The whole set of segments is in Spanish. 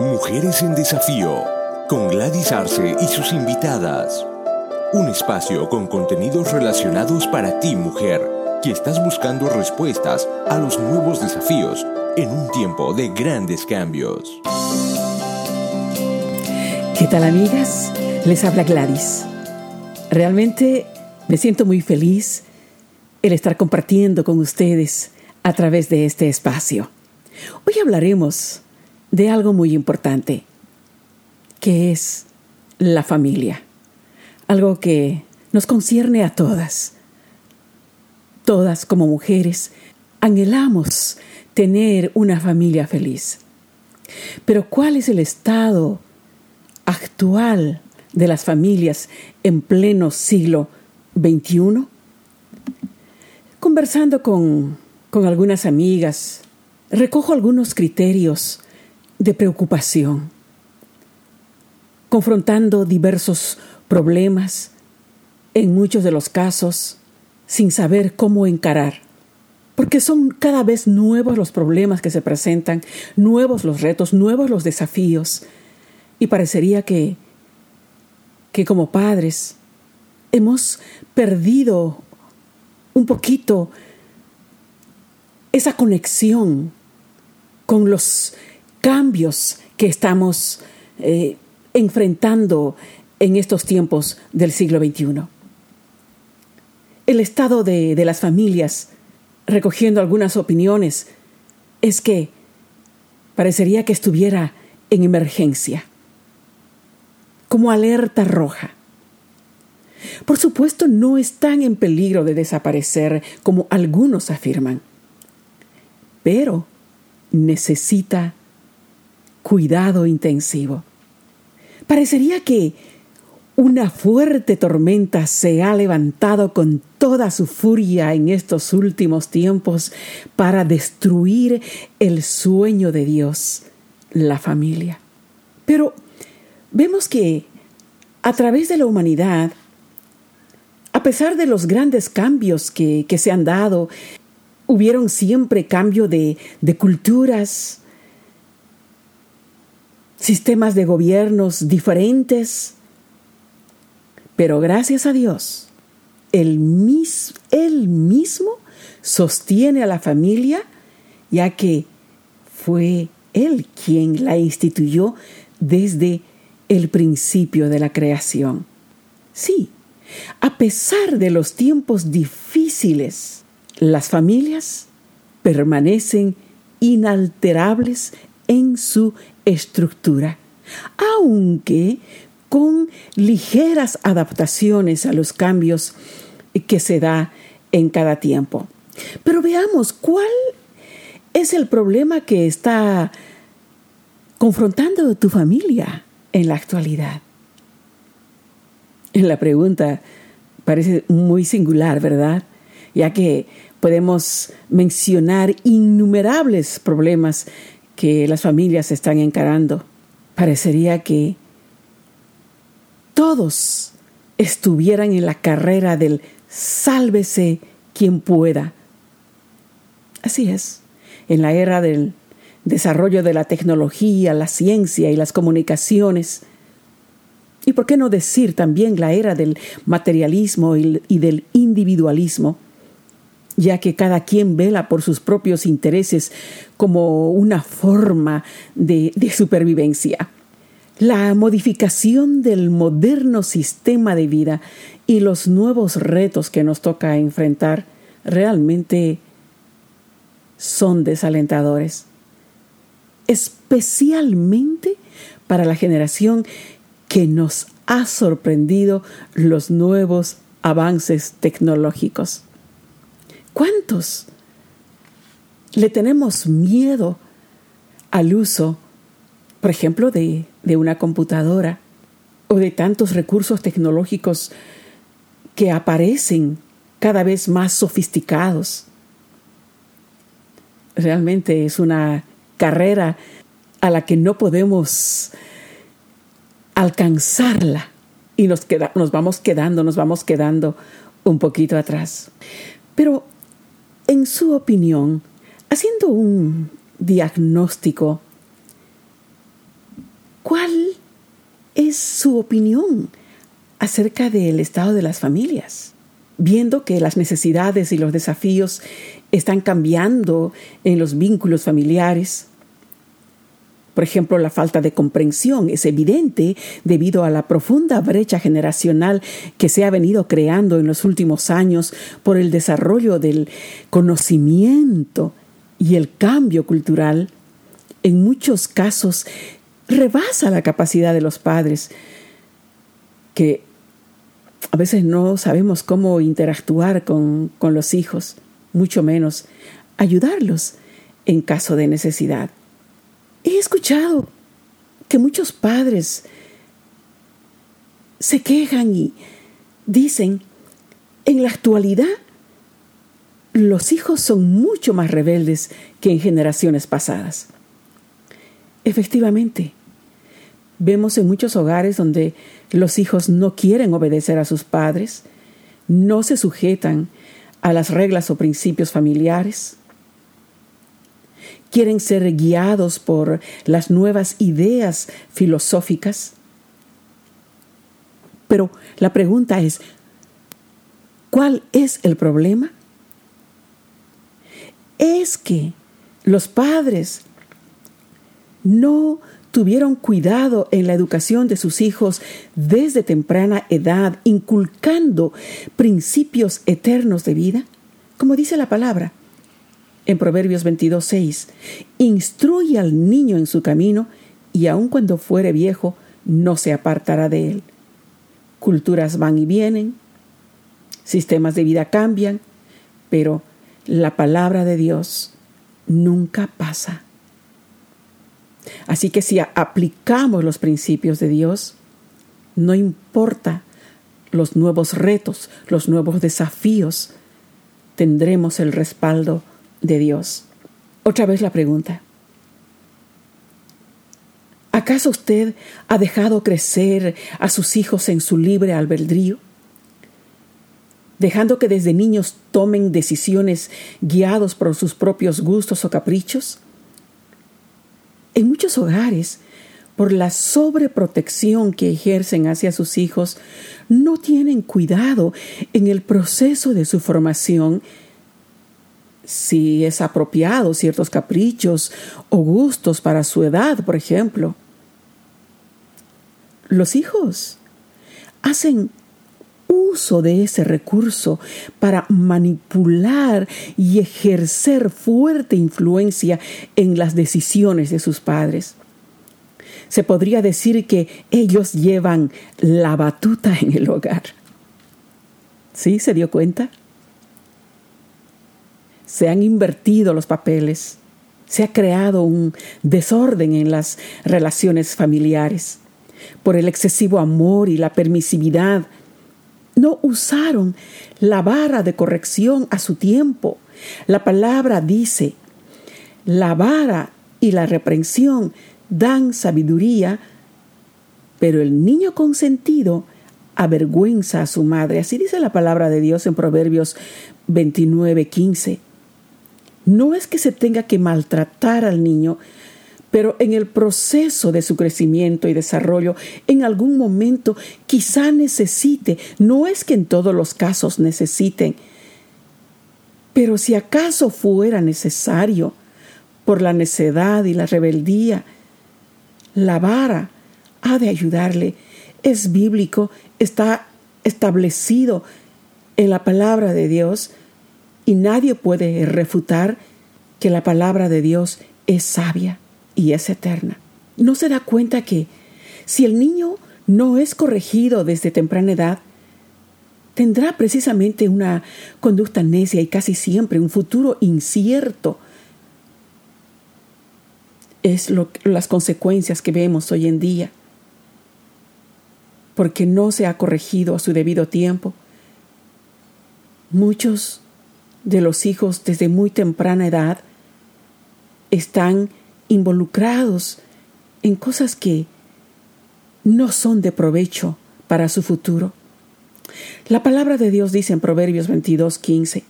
Mujeres en Desafío, con Gladys Arce y sus invitadas. Un espacio con contenidos relacionados para ti, mujer, que estás buscando respuestas a los nuevos desafíos en un tiempo de grandes cambios. ¿Qué tal, amigas? Les habla Gladys. Realmente me siento muy feliz el estar compartiendo con ustedes a través de este espacio. Hoy hablaremos de algo muy importante, que es la familia. Algo que nos concierne a todas. Todas como mujeres anhelamos tener una familia feliz. Pero ¿cuál es el estado actual de las familias en pleno siglo XXI? Conversando con, con algunas amigas, recojo algunos criterios de preocupación, confrontando diversos problemas, en muchos de los casos, sin saber cómo encarar, porque son cada vez nuevos los problemas que se presentan, nuevos los retos, nuevos los desafíos, y parecería que, que como padres hemos perdido un poquito esa conexión con los cambios que estamos eh, enfrentando en estos tiempos del siglo XXI. El estado de, de las familias, recogiendo algunas opiniones, es que parecería que estuviera en emergencia, como alerta roja. Por supuesto, no están en peligro de desaparecer como algunos afirman, pero necesita cuidado intensivo. Parecería que una fuerte tormenta se ha levantado con toda su furia en estos últimos tiempos para destruir el sueño de Dios, la familia. Pero vemos que a través de la humanidad, a pesar de los grandes cambios que, se han dado, hubieron siempre cambio de, de culturas, sistemas de gobiernos diferentes, pero gracias a Dios, él, mis, mismo sostiene a la familia, ya que fue Él quien la instituyó desde el principio de la creación. Sí, a pesar de los tiempos difíciles, las familias permanecen inalterables en su estructura, aunque con ligeras adaptaciones a los cambios que se da en cada tiempo. Pero veamos cuál es el problema que está confrontando tu familia en la actualidad. La pregunta parece muy singular, ¿verdad? Ya que podemos mencionar innumerables problemas que las familias están encarando. Parecería que todos estuvieran en la carrera del sálvese quien pueda. Así es, en la era del desarrollo de la tecnología, la ciencia y las comunicaciones, y por qué no decir también la era del materialismo y, del individualismo, ya que cada quien vela por sus propios intereses como una forma de, supervivencia. La modificación del moderno sistema de vida y los nuevos retos que nos toca enfrentar realmente son desalentadores, especialmente para la generación que nos ha sorprendido los nuevos avances tecnológicos. ¿Cuántos le tenemos miedo al uso, por ejemplo, de, de una computadora o de tantos recursos tecnológicos que aparecen cada vez más sofisticados? Realmente es una carrera a la que no podemos alcanzarla y nos, nos vamos quedando, nos vamos quedando un poquito atrás. Pero en su opinión, haciendo un diagnóstico, ¿cuál es su opinión acerca del estado de las familias? Viendo que las necesidades y los desafíos están cambiando en los vínculos familiares, por ejemplo, la falta de comprensión es evidente debido a la profunda brecha generacional que se ha venido creando en los últimos años por el desarrollo del conocimiento y el cambio cultural. En muchos casos rebasa la capacidad de los padres, que a veces no sabemos cómo interactuar con, con los hijos, mucho menos ayudarlos en caso de necesidad. He escuchado que muchos padres se quejan y dicen, en la actualidad los hijos son mucho más rebeldes que en generaciones pasadas. Efectivamente, vemos en muchos hogares donde los hijos no quieren obedecer a sus padres, no se sujetan a las reglas o principios familiares, quieren ser guiados por las nuevas ideas filosóficas. Pero la pregunta es, ¿cuál es el problema? Es que los padres no tuvieron cuidado en la educación de sus hijos desde temprana edad, inculcando principios eternos de vida? Como dice la palabra en Proverbios 22, 6, instruye al niño en su camino y aun cuando fuere viejo, no se apartará de él. Culturas van y vienen, sistemas de vida cambian, pero la palabra de Dios nunca pasa. Así que si aplicamos los principios de Dios, no importa los nuevos retos, los nuevos desafíos, tendremos el respaldo de Dios. Otra vez la pregunta. ¿Acaso usted ha dejado crecer a sus hijos en su libre albedrío? Dejando que desde niños tomen decisiones guiados por sus propios gustos o caprichos? En muchos hogares, por la sobreprotección que ejercen hacia sus hijos, no tienen cuidado en el proceso de su formación si es apropiado ciertos caprichos o gustos para su edad, por ejemplo. Los hijos hacen uso de ese recurso para manipular y ejercer fuerte influencia en las decisiones de sus padres. Se podría decir que ellos llevan la batuta en el hogar. ¿Sí? ¿Se dio cuenta? Se han invertido los papeles. Se ha creado un desorden en las relaciones familiares por el excesivo amor y la permisividad no usaron la vara de corrección a su tiempo. La palabra dice, la vara y la reprensión dan sabiduría, pero el niño consentido avergüenza a su madre. Así dice la palabra de Dios en Proverbios 29, 15. No es que se tenga que maltratar al niño, pero en el proceso de su crecimiento y desarrollo, en algún momento quizá necesite, no es que en todos los casos necesiten, pero si acaso fuera necesario, por la necedad y la rebeldía, la vara ha de ayudarle. Es bíblico, está establecido en la palabra de Dios y nadie puede refutar que la palabra de Dios es sabia y es eterna. ¿No se da cuenta que si el niño no es corregido desde temprana edad, tendrá precisamente una conducta necia y casi siempre un futuro incierto? Es lo, las consecuencias que vemos hoy en día, porque no se ha corregido a su debido tiempo. Muchos de los hijos desde muy temprana edad están involucrados en cosas que no son de provecho para su futuro. La palabra de Dios dice en Proverbios 22, 15,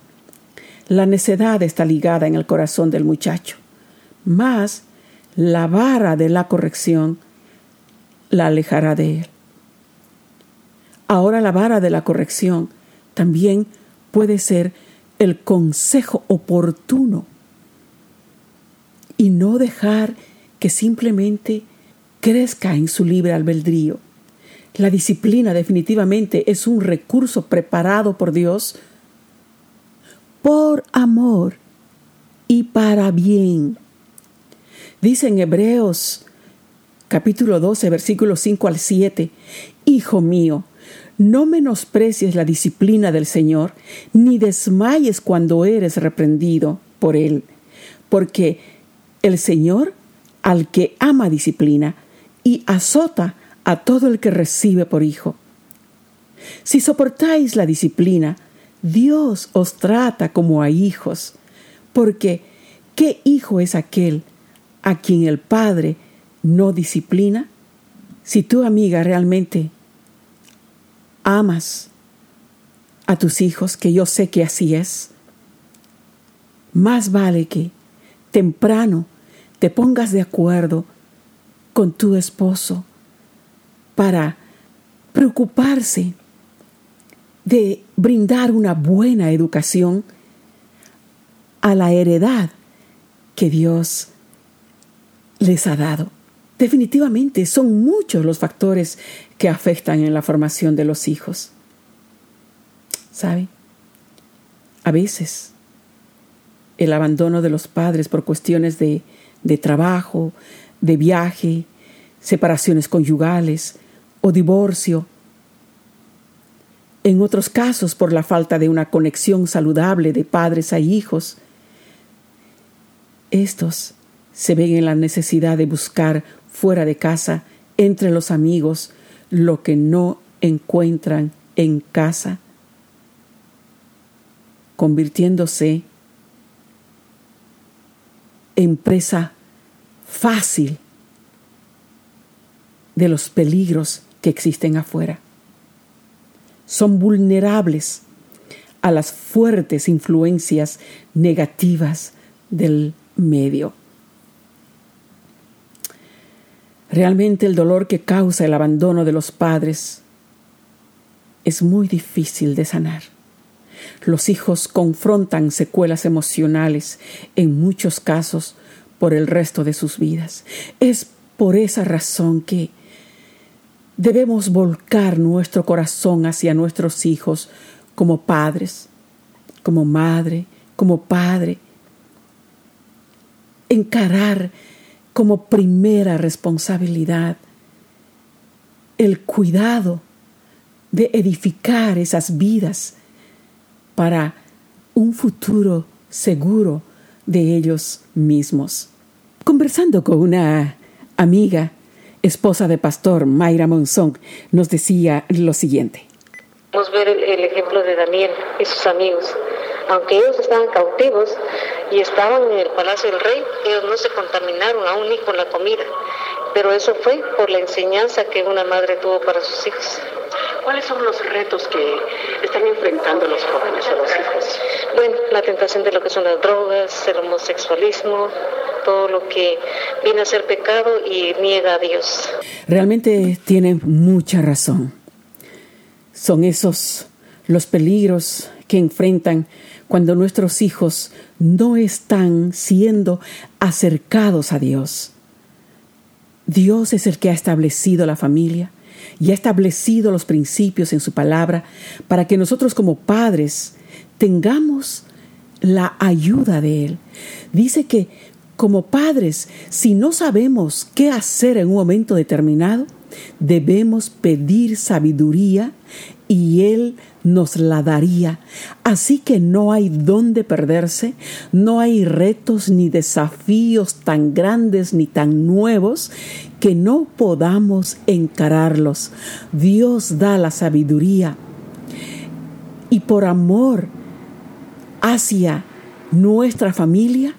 la necedad está ligada en el corazón del muchacho, mas la vara de la corrección la alejará de él. Ahora la vara de la corrección también puede ser el consejo oportuno y no dejar que simplemente crezca en su libre albedrío. La disciplina definitivamente es un recurso preparado por Dios por amor y para bien. Dice en Hebreos capítulo 12, versículos 5 al 7, Hijo mío, no menosprecies la disciplina del Señor, ni desmayes cuando eres reprendido por Él, porque el Señor al que ama disciplina y azota a todo el que recibe por hijo. Si soportáis la disciplina, Dios os trata como a hijos, porque ¿qué hijo es aquel a quien el Padre no disciplina, si tu amiga realmente amas a tus hijos, que yo sé que así es, más vale que temprano te pongas de acuerdo con tu esposo para preocuparse de brindar una buena educación a la heredad que Dios les ha dado. Definitivamente son muchos los factores que afectan en la formación de los hijos. ¿Sabe? A veces el abandono de los padres por cuestiones de, de trabajo, de viaje, separaciones conyugales o divorcio. En otros casos por la falta de una conexión saludable de padres a hijos. Estos se ven en la necesidad de buscar fuera de casa, entre los amigos, lo que no encuentran en casa, convirtiéndose en presa fácil de los peligros que existen afuera. Son vulnerables a las fuertes influencias negativas del medio. Realmente el dolor que causa el abandono de los padres es muy difícil de sanar. Los hijos confrontan secuelas emocionales en muchos casos por el resto de sus vidas. Es por esa razón que debemos volcar nuestro corazón hacia nuestros hijos como padres, como madre, como padre. Encarar como primera responsabilidad el cuidado de edificar esas vidas para un futuro seguro de ellos mismos. Conversando con una amiga, esposa de pastor Mayra Monzón, nos decía lo siguiente. A ver el, ejemplo de Daniel y sus amigos. Aunque ellos estaban cautivos y estaban en el palacio del rey, ellos no se contaminaron aún ni con la comida. Pero eso fue por la enseñanza que una madre tuvo para sus hijos. ¿Cuáles son los retos que están enfrentando los jóvenes o los hijos? Bueno, la tentación de lo que son las drogas, el homosexualismo, todo lo que viene a ser pecado y niega a Dios. Realmente tienen mucha razón son esos los peligros que enfrentan cuando nuestros hijos no están siendo acercados a Dios. Dios es el que ha establecido la familia y ha establecido los principios en su palabra para que nosotros como padres tengamos la ayuda de Él. Dice que como padres, si no sabemos qué hacer en un momento determinado, debemos pedir sabiduría y Él nos la daría. Así que no hay dónde perderse, no hay retos ni desafíos tan grandes ni tan nuevos que no podamos encararlos. Dios da la sabiduría y por amor hacia nuestra familia,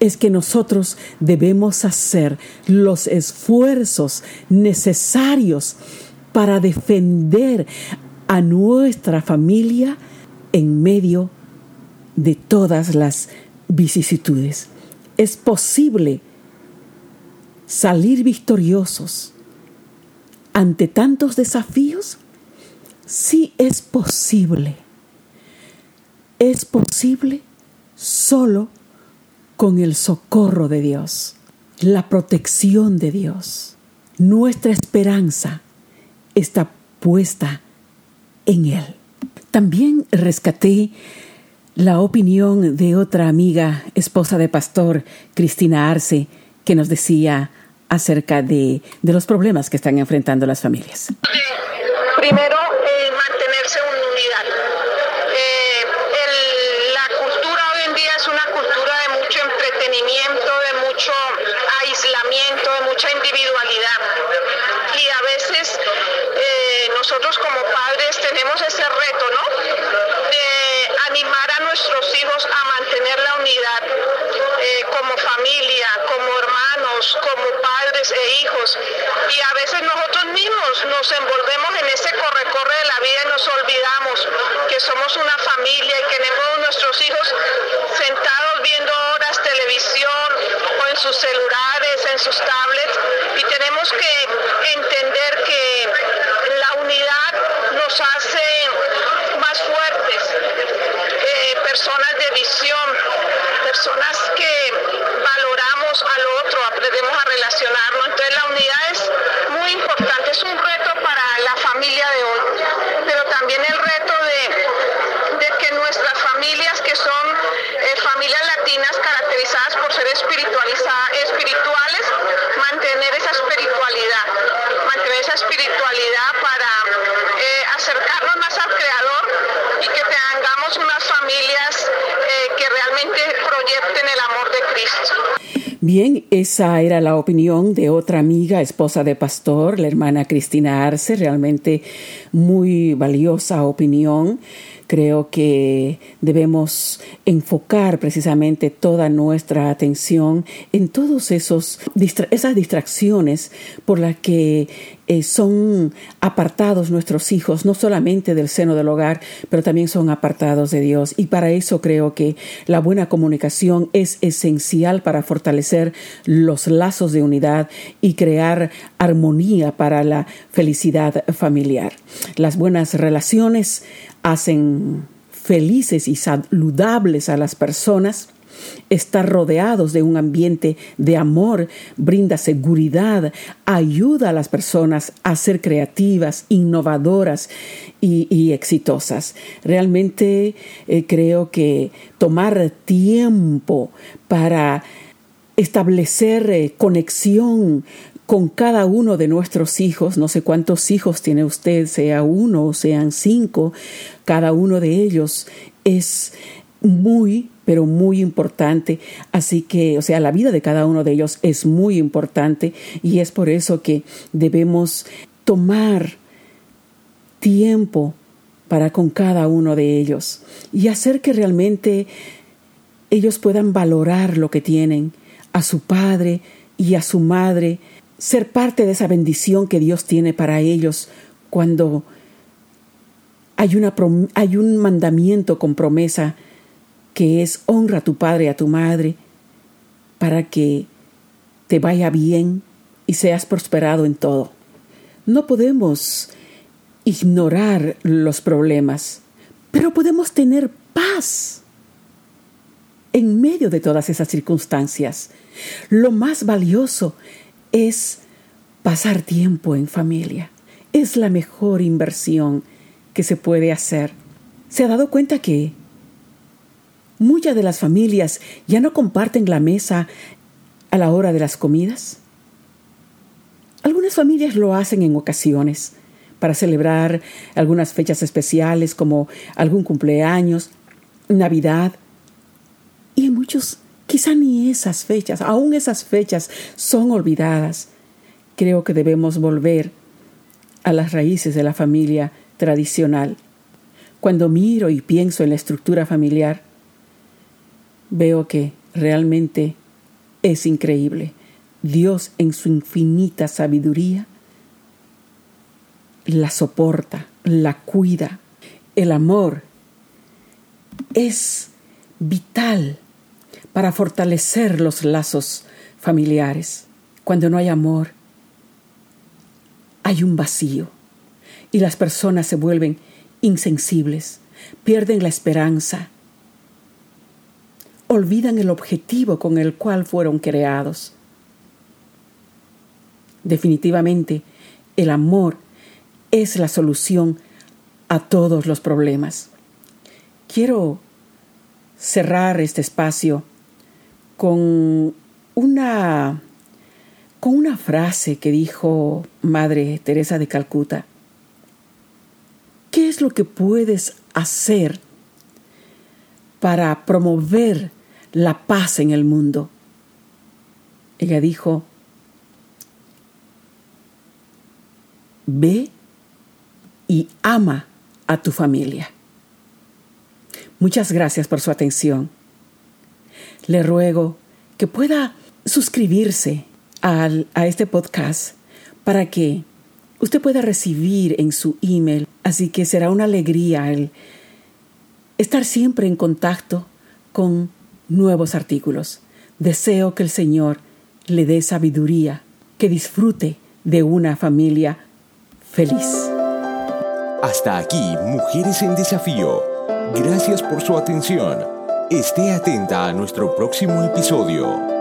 es que nosotros debemos hacer los esfuerzos necesarios para defender a nuestra familia en medio de todas las vicisitudes. Es posible salir victoriosos ante tantos desafíos Sí es posible. Es posible solo con el socorro de Dios, la protección de Dios. Nuestra esperanza está puesta en Él. También rescaté la opinión de otra amiga, esposa de pastor, Cristina Arce, que nos decía acerca de, de los problemas que están enfrentando las familias. Primero, Y a veces nosotros mismos nos envolvemos en ese corre-corre de la vida y nos olvidamos que somos una familia y que tenemos nuestros hijos sentados viendo horas televisión o en sus celulares, en sus tablets. Y tenemos que entender que la unidad nos hace más fuertes, eh, personas de visión, personas que valoramos al otro, aprendemos a relacionarnos. La unidad es muy importante, es un reto para la familia de hoy, pero también el reto de, que nuestras familias, que son eh, familias latinas caracterizadas por ser espirituales, mantener esa espiritualidad, mantener esa espiritualidad para eh, acercarnos más al Creador y que tengamos unas familias eh, que realmente proyecten el amor de Cristo. Bien, esa era la opinión de otra amiga, esposa de pastor, la hermana Cristina Arce, realmente muy valiosa opinión. Creo que debemos enfocar precisamente toda nuestra atención en todos esos esas distracciones por las que eh, son apartados nuestros hijos, no solamente del seno del hogar, pero también son apartados de Dios. Y para eso creo que la buena comunicación es esencial para fortalecer los lazos de unidad y crear armonía para la felicidad familiar. Las buenas relaciones hacen felices y saludables a las personas. Estar rodeados de un ambiente de amor brinda seguridad, ayuda a las personas a ser creativas, innovadoras y, exitosas. Realmente eh, creo que tomar tiempo para establecer eh, conexión con cada uno de nuestros hijos, no sé cuántos hijos tiene usted, sea uno o sean cinco, cada uno de ellos es muy, pero muy importante. Así que, o sea, la vida de cada uno de ellos es muy importante y es por eso que debemos tomar tiempo para con cada uno de ellos y hacer que realmente ellos puedan valorar lo que tienen, a su padre y a su madre, ser parte de esa bendición que Dios tiene para ellos cuando hay, una, hay un mandamiento con promesa que es honra a tu padre y a tu madre para que te vaya bien y seas prosperado en todo. No podemos ignorar los problemas, pero podemos tener paz en medio de todas esas circunstancias. Lo más valioso es pasar tiempo en familia. Es la mejor inversión que se puede hacer. ¿Se ha dado cuenta que muchas de las familias ya no comparten la mesa a la hora de las comidas? Algunas familias lo hacen en ocasiones para celebrar algunas fechas especiales como algún cumpleaños, Navidad. Y en muchos Quizá ni esas fechas, aún esas fechas son olvidadas. Creo que debemos volver a las raíces de la familia tradicional. Cuando miro y pienso en la estructura familiar, veo que realmente es increíble. Dios en su infinita sabiduría la soporta, la cuida. El amor es vital para fortalecer los lazos familiares. Cuando no hay amor, hay un vacío y las personas se vuelven insensibles, pierden la esperanza, olvidan el objetivo con el cual fueron creados. Definitivamente, el amor es la solución a todos los problemas. Quiero cerrar este espacio con una con una frase que dijo Madre Teresa de Calcuta. ¿Qué es lo que puedes hacer para promover la paz en el mundo? Ella dijo, ve y ama a tu familia. Muchas gracias por su atención. Le ruego que pueda suscribirse a este podcast para que usted pueda recibir en su email. Así que será una alegría el estar siempre en contacto con nuevos artículos. Deseo que el Señor le dé sabiduría, que disfrute de una familia feliz. Hasta aquí, Mujeres en Desafío. Gracias por su atención. Esté atenta a nuestro próximo episodio.